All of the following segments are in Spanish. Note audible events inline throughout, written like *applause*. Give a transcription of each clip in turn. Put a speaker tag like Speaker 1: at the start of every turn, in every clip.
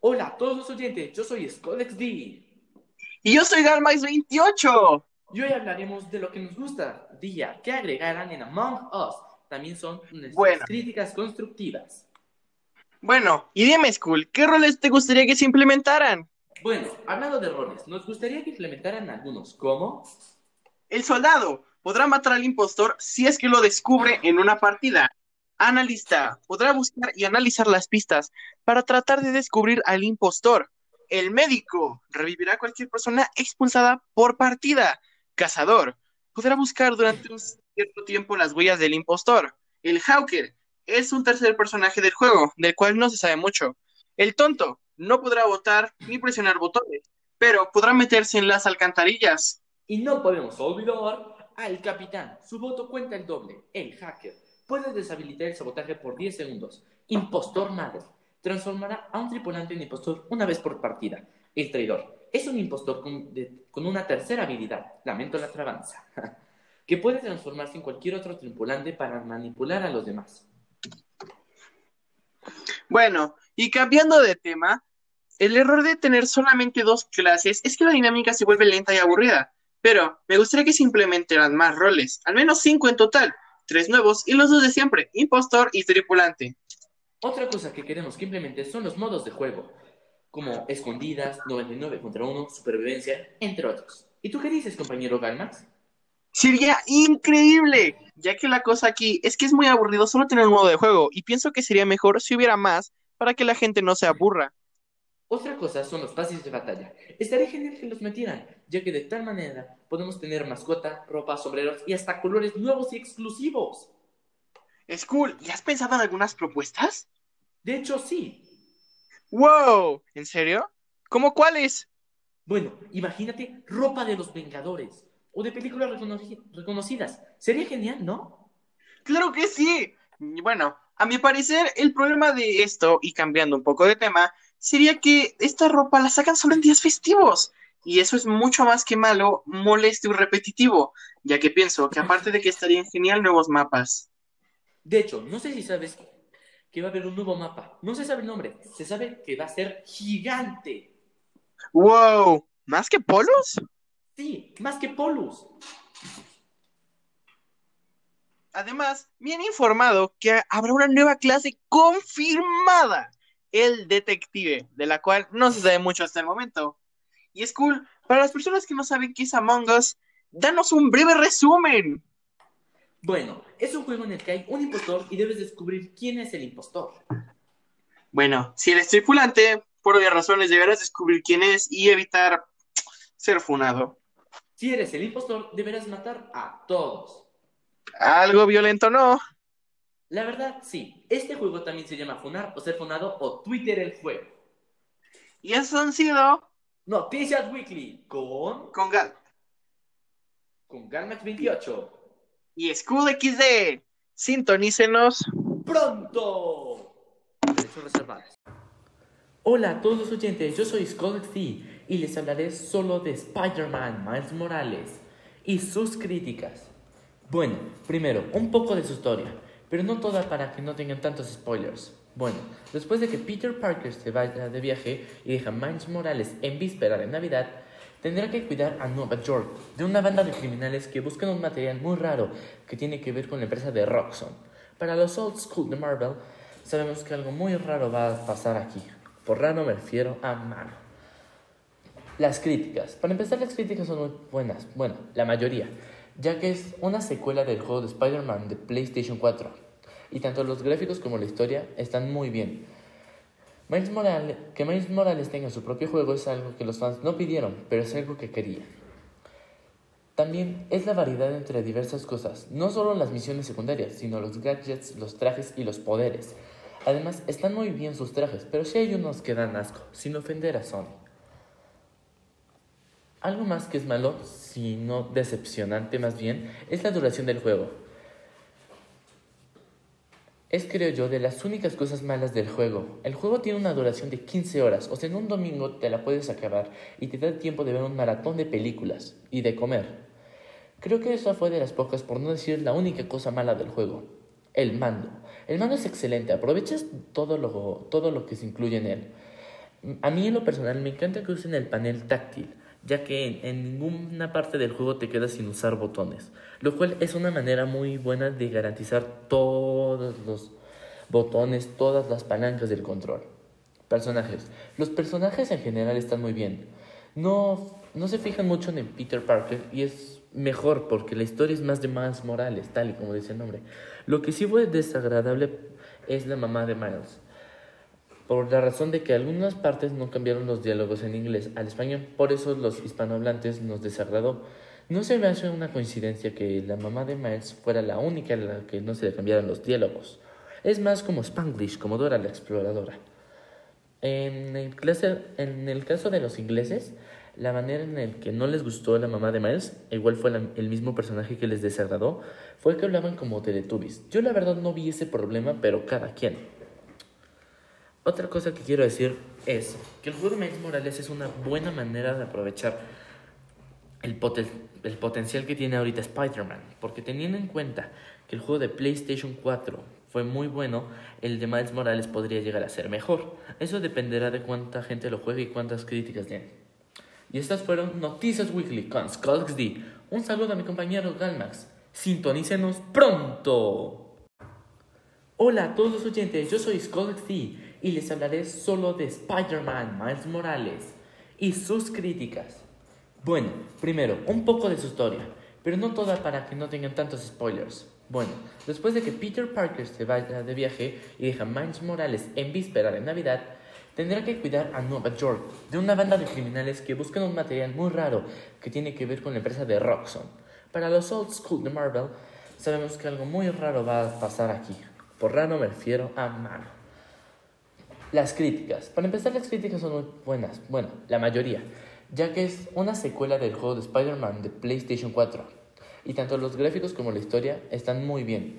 Speaker 1: Hola a todos los oyentes, yo soy ScodeXD.
Speaker 2: Y yo soy Galmax28.
Speaker 1: Y hoy hablaremos de lo que nos gusta día que agregarán en Among Us. También son nuestras
Speaker 2: Bueno.
Speaker 1: críticas constructivas.
Speaker 2: Bueno, y dime, Skull, ¿qué roles te gustaría que se implementaran?
Speaker 1: Bueno, hablando de roles, nos gustaría que implementaran algunos como
Speaker 2: El soldado podrá matar al impostor si es que lo descubre en una partida. Analista podrá buscar y analizar las pistas para tratar de descubrir al impostor. El médico revivirá a cualquier persona expulsada por partida. Cazador podrá buscar durante un cierto tiempo las huellas del impostor. El Hawker es un tercer personaje del juego, del cual no se sabe mucho. El tonto no podrá votar ni presionar botones, pero podrá meterse en las alcantarillas.
Speaker 1: Y no podemos olvidar al capitán. Su voto cuenta el doble. El hacker puede deshabilitar el sabotaje por 10 segundos. Impostor madre. Transformará a un tripulante en impostor una vez por partida. El traidor es un impostor con una tercera habilidad. Lamento la trabanza. *laughs* que puede transformarse en cualquier otro tripulante para manipular a los demás.
Speaker 2: Bueno, y cambiando de tema, el error de tener solamente dos clases es que la dinámica se vuelve lenta y aburrida. Pero me gustaría que se implementaran más roles, al menos cinco en total, tres nuevos y los dos de siempre, impostor y tripulante.
Speaker 1: Otra cosa que queremos que implemente son los modos de juego, como escondidas, 99 contra 1, supervivencia, entre otros. ¿Y tú qué dices, compañero Galmax?
Speaker 2: Sería increíble, ya que la cosa aquí es que es muy aburrido solo tener un modo de juego, y pienso que sería mejor si hubiera más para que la gente no se aburra.
Speaker 1: Otra cosa son los pases de batalla. Estaría genial que los metieran, ya que de tal manera podemos tener mascota, ropa, sombreros y hasta colores nuevos y exclusivos.
Speaker 2: School, ¿y has pensado en algunas propuestas?
Speaker 1: De hecho, sí.
Speaker 2: ¡Wow! ¿En serio? ¿Cómo cuáles?
Speaker 1: Bueno, imagínate ropa de los Vengadores o de películas reconoci- reconocidas. Sería genial, ¿no?
Speaker 2: Claro que sí. Bueno, a mi parecer, el problema de esto, y cambiando un poco de tema, sería que esta ropa la sacan solo en días festivos. Y eso es mucho más que malo, molesto y repetitivo, ya que pienso que aparte de que estarían genial nuevos mapas.
Speaker 1: De hecho, no sé si sabes que va a haber un nuevo mapa. No se sabe el nombre. Se sabe que va a ser gigante.
Speaker 2: ¡Wow! ¿Más que polos?
Speaker 1: Sí, más que Polus.
Speaker 2: Además, me han informado que habrá una nueva clase confirmada, el detective, de la cual no se sabe mucho hasta el momento. Y es cool, para las personas que no saben qué es Among Us, danos un breve resumen.
Speaker 1: Bueno, es un juego en el que hay un impostor y debes descubrir quién es el impostor.
Speaker 2: Bueno, si eres tripulante, por obvias razones deberás descubrir quién es y evitar ser funado.
Speaker 1: Si eres el impostor, deberás matar a todos.
Speaker 2: Algo violento no.
Speaker 1: La verdad, sí. Este juego también se llama Funar o Ser Funado o Twitter el juego.
Speaker 2: Y esos han sido
Speaker 1: Noticias Weekly con,
Speaker 2: con Gal
Speaker 1: con Galmax28.
Speaker 2: y School XD. Sintonícenos.
Speaker 1: ¡Pronto! Derechos reservados. Hola a todos los oyentes, yo soy SkullXD y les hablaré solo de Spider-Man Miles Morales y sus críticas. Bueno, primero, un poco de su historia, pero no toda para que no tengan tantos spoilers. Bueno, después de que Peter Parker se vaya de viaje y deja Miles Morales en víspera de Navidad, tendrá que cuidar a Nueva York de una banda de criminales que buscan un material muy raro que tiene que ver con la empresa de Roxxon. Para los old school de Marvel, sabemos que algo muy raro va a pasar aquí. Por raro me refiero a malo. Las críticas. Para empezar, las críticas son muy buenas. Bueno, la mayoría. Ya que es una secuela del juego de Spider-Man de PlayStation 4. Y tanto los gráficos como la historia están muy bien. Miles Morales, que Miles Morales tenga su propio juego es algo que los fans no pidieron, pero es algo que querían. También es la variedad entre diversas cosas, no solo las misiones secundarias, sino los gadgets, los trajes y los poderes. Además, están muy bien sus trajes, pero sí hay unos que dan asco, sin ofender a Sony. Algo más que es malo, sino decepcionante más bien, es la duración del juego. Es, creo yo, de las únicas cosas malas del juego. El juego tiene una duración de 15 horas, o sea, en un domingo te la puedes acabar y te da tiempo de ver un maratón de películas y de comer. Creo que esa fue de las pocas, por no decir la única cosa mala del juego. El mando. El mando es excelente, aprovechas todo lo, todo lo que se incluye en él. A mí en lo personal me encanta que usen el panel táctil, ya que en, ninguna parte del juego te quedas sin usar botones, lo cual es una manera muy buena de garantizar todos los botones, todas las palancas del control. Personajes. Los personajes en general están muy bien. No, no se fijan mucho en Peter Parker y es mejor porque la historia es más de Miles Morales, tal y como dice el nombre. Lo que sí fue desagradable es la mamá de Miles. Por la razón de que algunas partes no cambiaron los diálogos en inglés al español, por eso los hispanohablantes nos desagradó. No se me hace una coincidencia que la mamá de Miles fuera la única a la que no se le cambiaron los diálogos. Es más como Spanglish, como Dora la exploradora. En el, en el caso de los ingleses, la manera en la que no les gustó la mamá de Miles, igual fue el mismo personaje que les desagradó, fue que hablaban como Teletubbies. Yo la verdad no vi ese problema, pero cada quien. Otra cosa que quiero decir es que el juego de Miles Morales es una buena manera de aprovechar el, potencial que tiene ahorita Spider-Man, porque teniendo en cuenta que el juego de PlayStation 4 fue muy bueno, el de Miles Morales podría llegar a ser mejor. Eso dependerá de cuánta gente lo juegue y cuántas críticas den. Y estas fueron Noticias Weekly con D. Un saludo a mi compañero Galmax. Sintonícenos pronto. Hola a todos los oyentes, yo soy D. y les hablaré solo de Spider-Man Miles Morales y sus críticas. Bueno, primero, un poco de su historia, pero no toda para que no tengan tantos spoilers. Bueno, después de que Peter Parker se vaya de viaje y deja Miles Morales en víspera de Navidad, tendrá que cuidar a Nueva York de una banda de criminales que buscan un material muy raro que tiene que ver con la empresa de Roxxon. Para los old school de Marvel, sabemos que algo muy raro va a pasar aquí. Por raro me refiero a mano. Las críticas. Para empezar, las críticas son muy buenas. Bueno, la mayoría, ya que es una secuela del juego de Spider-Man de PlayStation 4 y tanto los gráficos como la historia están muy bien.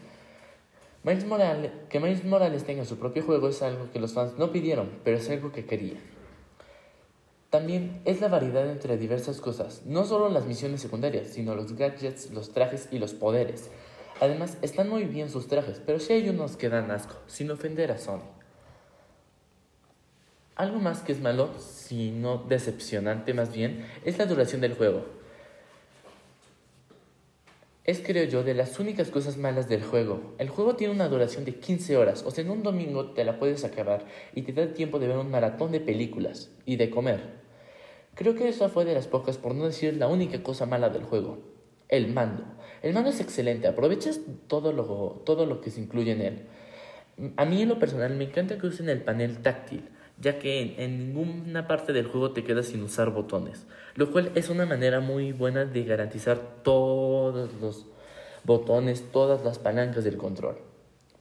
Speaker 1: Miles Morales, que Miles Morales tenga su propio juego es algo que los fans no pidieron, pero es algo que querían. También es la variedad entre diversas cosas, no solo las misiones secundarias, sino los gadgets, los trajes y los poderes. Además, están muy bien sus trajes, pero sí hay unos que dan asco, sin ofender a Sony. Algo más que es malo, sino decepcionante más bien, es la duración del juego. Es, creo yo, de las únicas cosas malas del juego. El juego tiene una duración de 15 horas, o sea, en un domingo te la puedes acabar y te da tiempo de ver un maratón de películas y de comer. Creo que esa fue de las pocas, por no decir la única cosa mala del juego. El mando. El mando es excelente, aprovechas todo lo, todo lo que se incluye en él. A mí en lo personal me encanta que usen el panel táctil ya que en, ninguna parte del juego te quedas sin usar botones, lo cual es una manera muy buena de garantizar todos los botones, todas las palancas del control.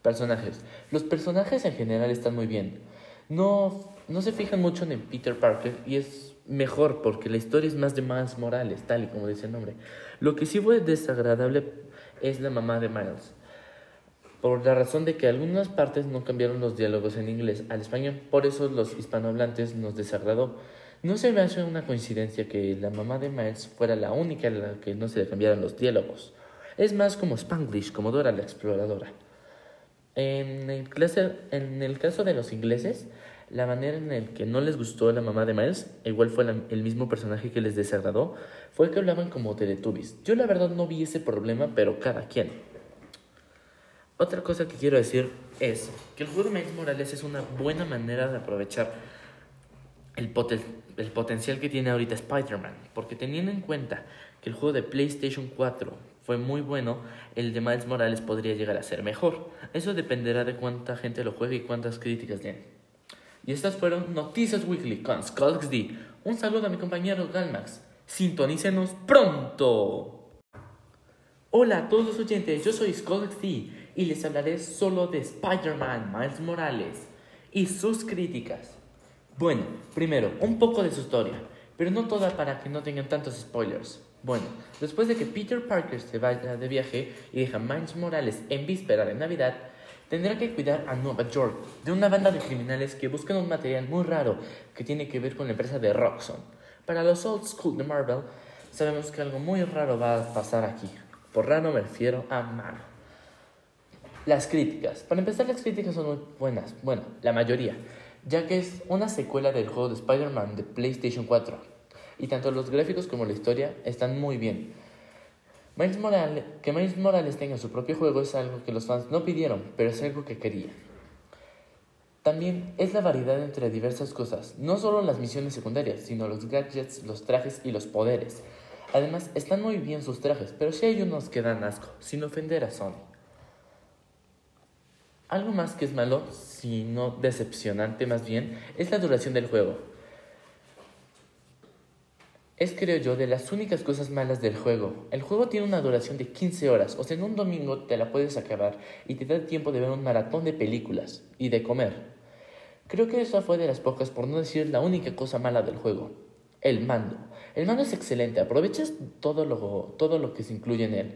Speaker 1: Personajes. Los personajes en general están muy bien. No, no se fijan mucho en Peter Parker y es mejor porque la historia es más de Miles Morales, tal y como dice el nombre. Lo que sí fue desagradable es la mamá de Miles por la razón de que algunas partes no cambiaron los diálogos en inglés al español, por eso los hispanohablantes nos desagradó. No se me hace una coincidencia que la mamá de Miles fuera la única a la que no se le cambiaron los diálogos. Es más como Spanglish, como Dora la exploradora. En el, en el caso de los ingleses, la manera en la que no les gustó la mamá de Miles, igual fue el mismo personaje que les desagradó, fue que hablaban como Teletubbies. Yo la verdad no vi ese problema, pero cada quien. Otra cosa que quiero decir es que el juego de Miles Morales es una buena manera de aprovechar el, potencial que tiene ahorita Spider-Man, porque teniendo en cuenta que el juego de PlayStation 4 fue muy bueno, el de Miles Morales podría llegar a ser mejor. Eso dependerá de cuánta gente lo juegue y cuántas críticas den. Y estas fueron Noticias Weekly con D. Un saludo a mi compañero Galmax. Sintonícenos pronto. Hola a todos los oyentes, yo soy D y les hablaré solo de Spider-Man Miles Morales y sus críticas. Bueno, primero, un poco de su historia, pero no toda para que no tengan tantos spoilers. Bueno, después de que Peter Parker se vaya de viaje y deja Miles Morales en víspera de Navidad, tendrá que cuidar a Nueva York de una banda de criminales que buscan un material muy raro que tiene que ver con la empresa de Roxxon. Para los old school de Marvel, sabemos que algo muy raro va a pasar aquí. Por raro me refiero a mano. Las críticas. Para empezar, las críticas son muy buenas. Bueno, la mayoría. ya que es una secuela del juego de Spider-Man de PlayStation 4, y tanto los gráficos como la historia están muy bien. Miles Morales, que Miles Morales tenga su propio juego es algo que los fans no pidieron, pero es algo que querían. También es la variedad entre diversas cosas, no solo las misiones secundarias, sino los gadgets, los trajes y los poderes. Además, están muy bien sus trajes, pero sí hay unos que dan asco, sin ofender a Sony. Algo más que es malo, sino decepcionante más bien, es la duración del juego. Es, creo yo, de las únicas cosas malas del juego. El juego tiene una duración de 15 horas, o sea, en un domingo te la puedes acabar y te da tiempo de ver un maratón de películas y de comer. Creo que esa fue de las pocas, por no decir la única cosa mala del juego. El mando. El mando es excelente, aprovechas todo lo, todo lo que se incluye en él.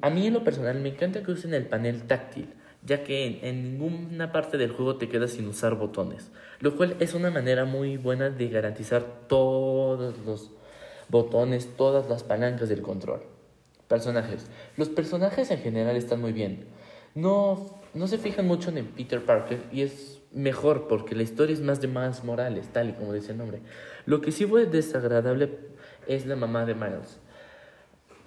Speaker 1: A mí en lo personal me encanta que usen el panel táctil, ya que en, ninguna parte del juego te quedas sin usar botones, lo cual es una manera muy buena de garantizar todos los botones, todas las palancas del control. Personajes. Los personajes en general están muy bien. No, no se fijan mucho en Peter Parker y es mejor porque la historia es más de más Morales, tal y como dice el nombre. Lo que sí fue desagradable es la mamá de Miles.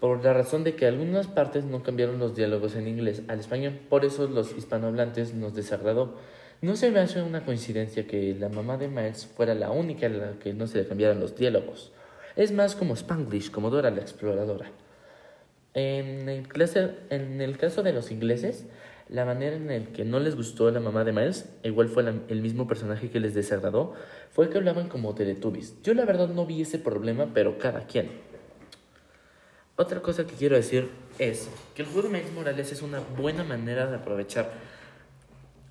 Speaker 1: Por la razón de que algunas partes no cambiaron los diálogos en inglés al español, por eso los hispanohablantes nos desagradó. No se me hace una coincidencia que la mamá de Miles fuera la única a la que no se le cambiaran los diálogos. Es más como Spanglish, como Dora la exploradora. En el, clase, en el caso de los ingleses, la manera en la que no les gustó la mamá de Miles, igual fue la, el mismo personaje que les desagradó, fue que hablaban como Teletubbies. Yo la verdad no vi ese problema, pero cada quien. Otra cosa que quiero decir es que el juego de Miles Morales es una buena manera de aprovechar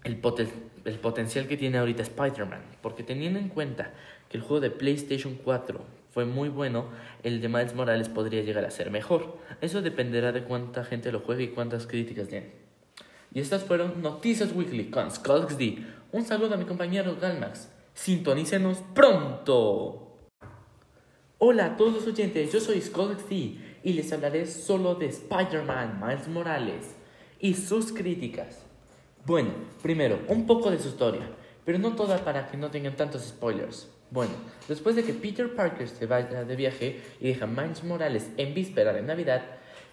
Speaker 1: el, poten el potencial que tiene ahorita Spider-Man, porque teniendo en cuenta que el juego de PlayStation 4 fue muy bueno, el de Miles Morales podría llegar a ser mejor. Eso dependerá de cuánta gente lo juegue y cuántas críticas den. Y estas fueron Noticias Weekly con Skulks D. Un saludo a mi compañero Galmax. Sintonícenos pronto. Hola a todos los oyentes, yo soy Skulks D y les hablaré solo de Spider-Man Miles Morales y sus críticas. Bueno, primero, un poco de su historia, pero no toda para que no tengan tantos spoilers. Bueno, después de que Peter Parker se vaya de viaje y deja a Miles Morales en víspera de Navidad,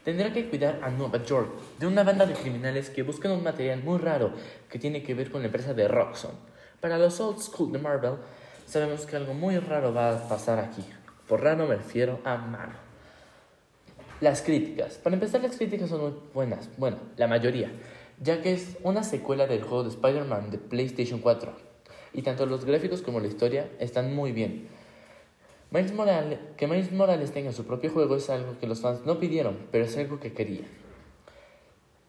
Speaker 1: tendrá que cuidar a Nueva York de una banda de criminales que buscan un material muy raro que tiene que ver con la empresa de Roxxon. Para los old school de Marvel, sabemos que algo muy raro va a pasar aquí. Por raro me refiero a malo. Las críticas. Para empezar, las críticas son muy buenas. Bueno, la mayoría, ya que es una secuela del juego de Spider-Man de PlayStation 4. Y tanto los gráficos como la historia están muy bien. Miles Morales, que Miles Morales tenga su propio juego es algo que los fans no pidieron, pero es algo que querían.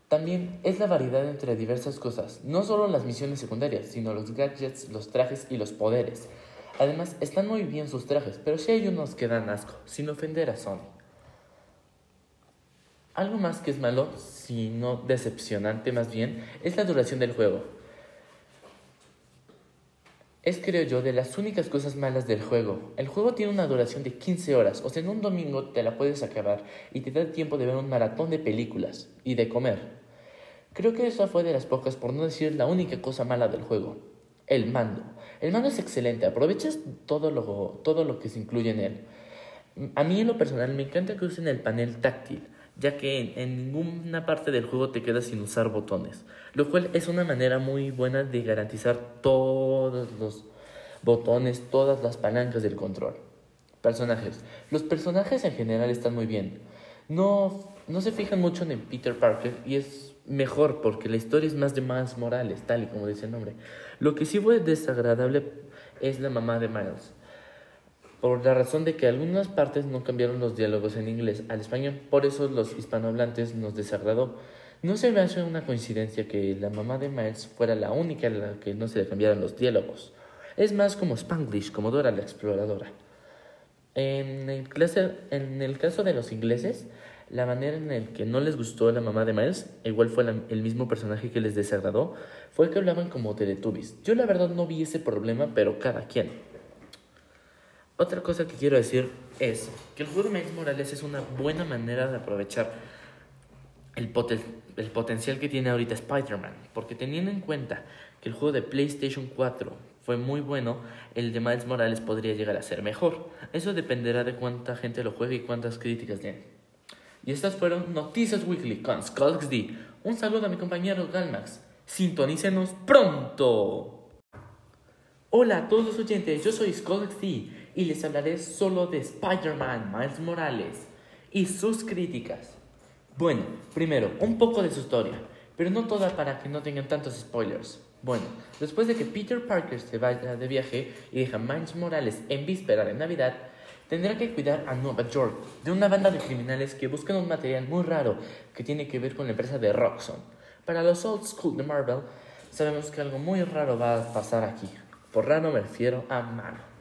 Speaker 1: También es la variedad entre diversas cosas, no solo las misiones secundarias, sino los gadgets, los trajes y los poderes. Además, están muy bien sus trajes, pero sí hay unos que dan asco, sin ofender a Sony. Algo más que es malo, sino decepcionante más bien, es la duración del juego. Es, creo yo, de las únicas cosas malas del juego. El juego tiene una duración de 15 horas, o sea, en un domingo te la puedes acabar y te da tiempo de ver un maratón de películas y de comer. Creo que esa fue de las pocas, por no decir la única cosa mala del juego. El mando. El mando es excelente, aprovechas todo lo, todo lo que se incluye en él. A mí en lo personal me encanta que usen el panel táctil, ya que en, ninguna parte del juego te quedas sin usar botones, lo cual es una manera muy buena de garantizar todos los botones, todas las palancas del control. Personajes. Los personajes en general están muy bien. No, no se fijan mucho en Peter Parker y es mejor porque la historia es más de más Morales, tal y como dice el nombre. Lo que sí fue desagradable es la mamá de Miles. Por la razón de que algunas partes no cambiaron los diálogos en inglés al español, por eso los hispanohablantes nos desagradó. No se me hace una coincidencia que la mamá de Miles fuera la única a la que no se le cambiaran los diálogos. Es más como Spanglish, como Dora la exploradora. En el, clase, en el caso de los ingleses, la manera en la que no les gustó la mamá de Miles, igual fue la, el mismo personaje que les desagradó, fue que hablaban como Teletubbies. Yo la verdad no vi ese problema, pero cada quien. Otra cosa que quiero decir es que el juego de Miles Morales es una buena manera de aprovechar el, poten el potencial que tiene ahorita Spider-Man, porque teniendo en cuenta que el juego de PlayStation 4 fue muy bueno, el de Miles Morales podría llegar a ser mejor. Eso dependerá de cuánta gente lo juegue y cuántas críticas den. Y estas fueron Noticias Weekly con D. Un saludo a mi compañero Galmax. Sintonícenos pronto. Hola a todos los oyentes, yo soy D. y les hablaré solo de Spider-Man Miles Morales y sus críticas. Bueno, primero, un poco de su historia, pero no toda para que no tengan tantos spoilers. Bueno, después de que Peter Parker se vaya de viaje y deja a Miles Morales en víspera de Navidad, tendrá que cuidar a Nueva York de una banda de criminales que buscan un material muy raro que tiene que ver con la empresa de Roxxon. Para los old school de Marvel, sabemos que algo muy raro va a pasar aquí. Por raro me refiero a malo.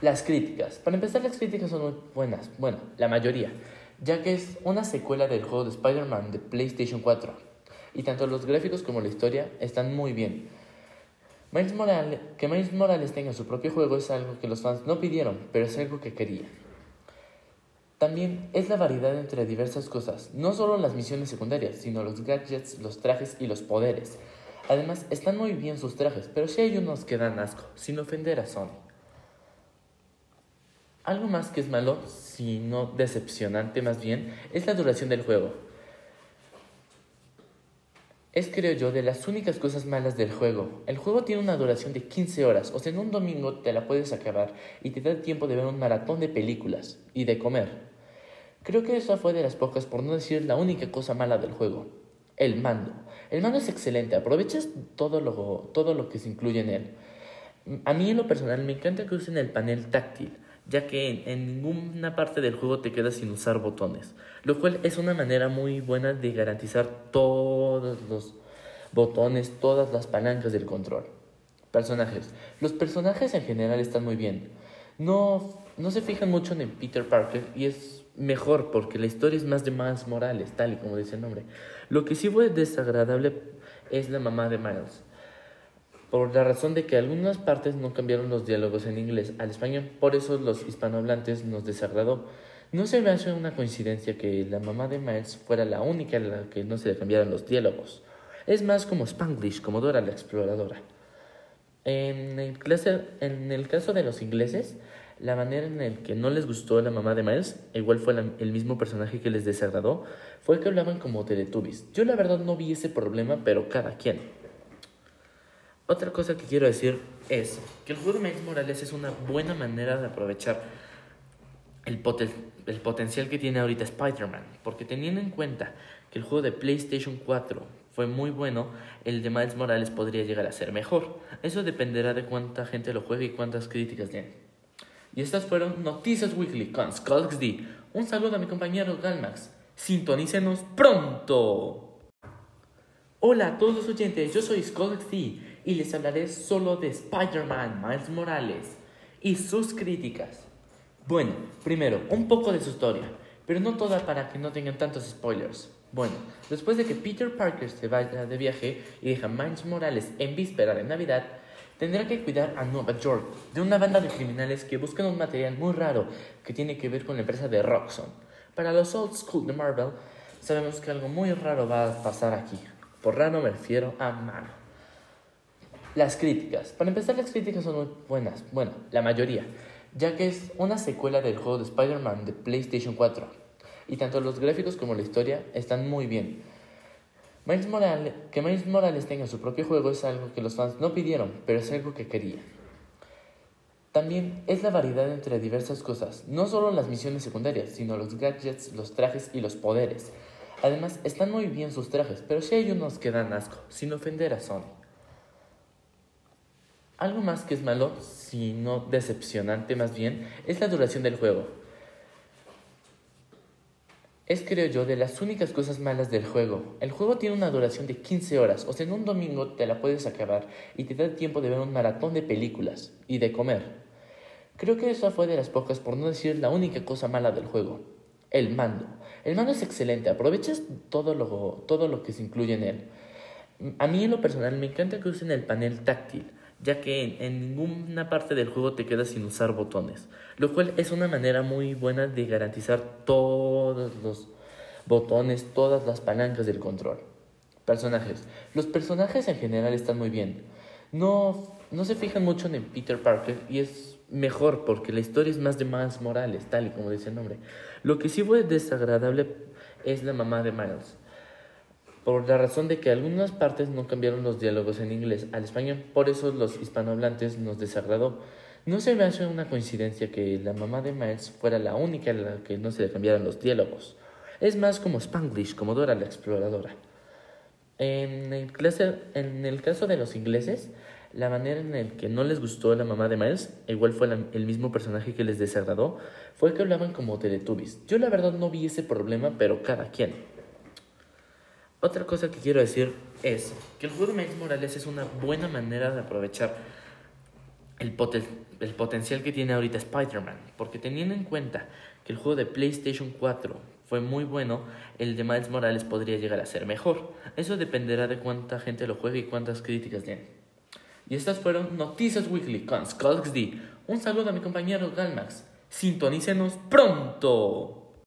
Speaker 1: Las críticas. Para empezar, las críticas son muy buenas. Bueno, la mayoría ya que es una secuela del juego de Spider-Man de PlayStation 4, y tanto los gráficos como la historia están muy bien. Miles Morales, que Miles Morales tenga su propio juego es algo que los fans no pidieron, pero es algo que querían. También es la variedad entre diversas cosas, no solo las misiones secundarias, sino los gadgets, los trajes y los poderes. Además, están muy bien sus trajes, pero sí hay unos que dan asco, sin ofender a Sony. Algo más que es malo, sino decepcionante más bien, es la duración del juego. Es, creo yo, de las únicas cosas malas del juego. El juego tiene una duración de 15 horas, o sea, en un domingo te la puedes acabar y te da tiempo de ver un maratón de películas y de comer. Creo que esa fue de las pocas, por no decir la única cosa mala del juego. El mando. El mando es excelente, aprovechas todo lo, todo lo que se incluye en él. A mí en lo personal me encanta que usen el panel táctil ya que en, ninguna parte del juego te quedas sin usar botones, lo cual es una manera muy buena de garantizar todos los botones, todas las palancas del control. Personajes. Los personajes en general están muy bien. No, no se fijan mucho en Peter Parker y es mejor porque la historia es más de más Morales, tal y como dice el nombre. Lo que sí fue desagradable es la mamá de Miles por la razón de que algunas partes no cambiaron los diálogos en inglés al español, por eso los hispanohablantes nos desagradó. No se me hace una coincidencia que la mamá de Miles fuera la única a la que no se le cambiaron los diálogos. Es más como Spanglish, como Dora la exploradora. En el, en el caso de los ingleses, la manera en la que no les gustó la mamá de Miles, igual fue el mismo personaje que les desagradó, fue que hablaban como Teletubbies. Yo la verdad no vi ese problema, pero cada quien. Otra cosa que quiero decir es que el juego de Miles Morales es una buena manera de aprovechar el, potencial que tiene ahorita Spider-Man, porque teniendo en cuenta que el juego de PlayStation 4 fue muy bueno, el de Miles Morales podría llegar a ser mejor. Eso dependerá de cuánta gente lo juegue y cuántas críticas den. Y estas fueron Noticias Weekly con D. Un saludo a mi compañero Galmax. Sintonícenos pronto. Hola a todos los oyentes, yo soy D y les hablaré solo de Spider-Man Miles Morales y sus críticas. Bueno, primero, un poco de su historia, pero no toda para que no tengan tantos spoilers. Bueno, después de que Peter Parker se vaya de viaje y deja a Miles Morales en víspera de Navidad, tendrá que cuidar a Nueva York de una banda de criminales que buscan un material muy raro que tiene que ver con la empresa de Roxxon. Para los old school de Marvel, sabemos que algo muy raro va a pasar aquí. Por raro me refiero a malo. Las críticas. Para empezar, las críticas son muy buenas, bueno, la mayoría, ya que es una secuela del juego de Spider-Man de PlayStation 4, y tanto los gráficos como la historia están muy bien. Miles Morales, que Miles Morales tenga su propio juego es algo que los fans no pidieron, pero es algo que querían. También es la variedad entre diversas cosas, no solo las misiones secundarias, sino los gadgets, los trajes y los poderes. Además, están muy bien sus trajes, pero sí hay unos que dan asco, sin ofender a Sony. Algo más que es malo, sino decepcionante más bien, es la duración del juego. Es, creo yo, de las únicas cosas malas del juego. El juego tiene una duración de 15 horas, o sea, en un domingo te la puedes acabar y te da tiempo de ver un maratón de películas y de comer. Creo que esa fue de las pocas, por no decir la única cosa mala del juego. El mando. El mando es excelente, aprovechas todo lo, todo lo que se incluye en él. A mí en lo personal me encanta que usen el panel táctil ya que en, ninguna parte del juego te quedas sin usar botones, lo cual es una manera muy buena de garantizar todos los botones, todas las palancas del control. Personajes. Los personajes en general están muy bien. no, no se fijan mucho en Peter Parker y es mejor porque la historia es más de Miles Morales, tal y como dice el nombre. Lo que sí fue desagradable es la mamá de Miles. Por la razón de que algunas partes no cambiaron los diálogos en inglés al español, por eso los hispanohablantes nos desagradó. No se me hace una coincidencia que la mamá de Miles fuera la única a la que no se le cambiaron los diálogos. Es más como Spanglish, como Dora la exploradora. En el, caso de los ingleses, la manera en la que no les gustó la mamá de Miles, igual fue el mismo personaje que les desagradó, fue que hablaban como Teletubbies. Yo la verdad no vi ese problema, pero cada quien. Otra cosa que quiero decir es que el juego de Miles Morales es una buena manera de aprovechar el, potencial que tiene ahorita Spider-Man, porque teniendo en cuenta que el juego de PlayStation 4 fue muy bueno, el de Miles Morales podría llegar a ser mejor. Eso dependerá de cuánta gente lo juegue y cuántas críticas den. Y estas fueron Noticias Weekly con Skulks D. Un saludo a mi compañero Galmax. Sintonícenos pronto.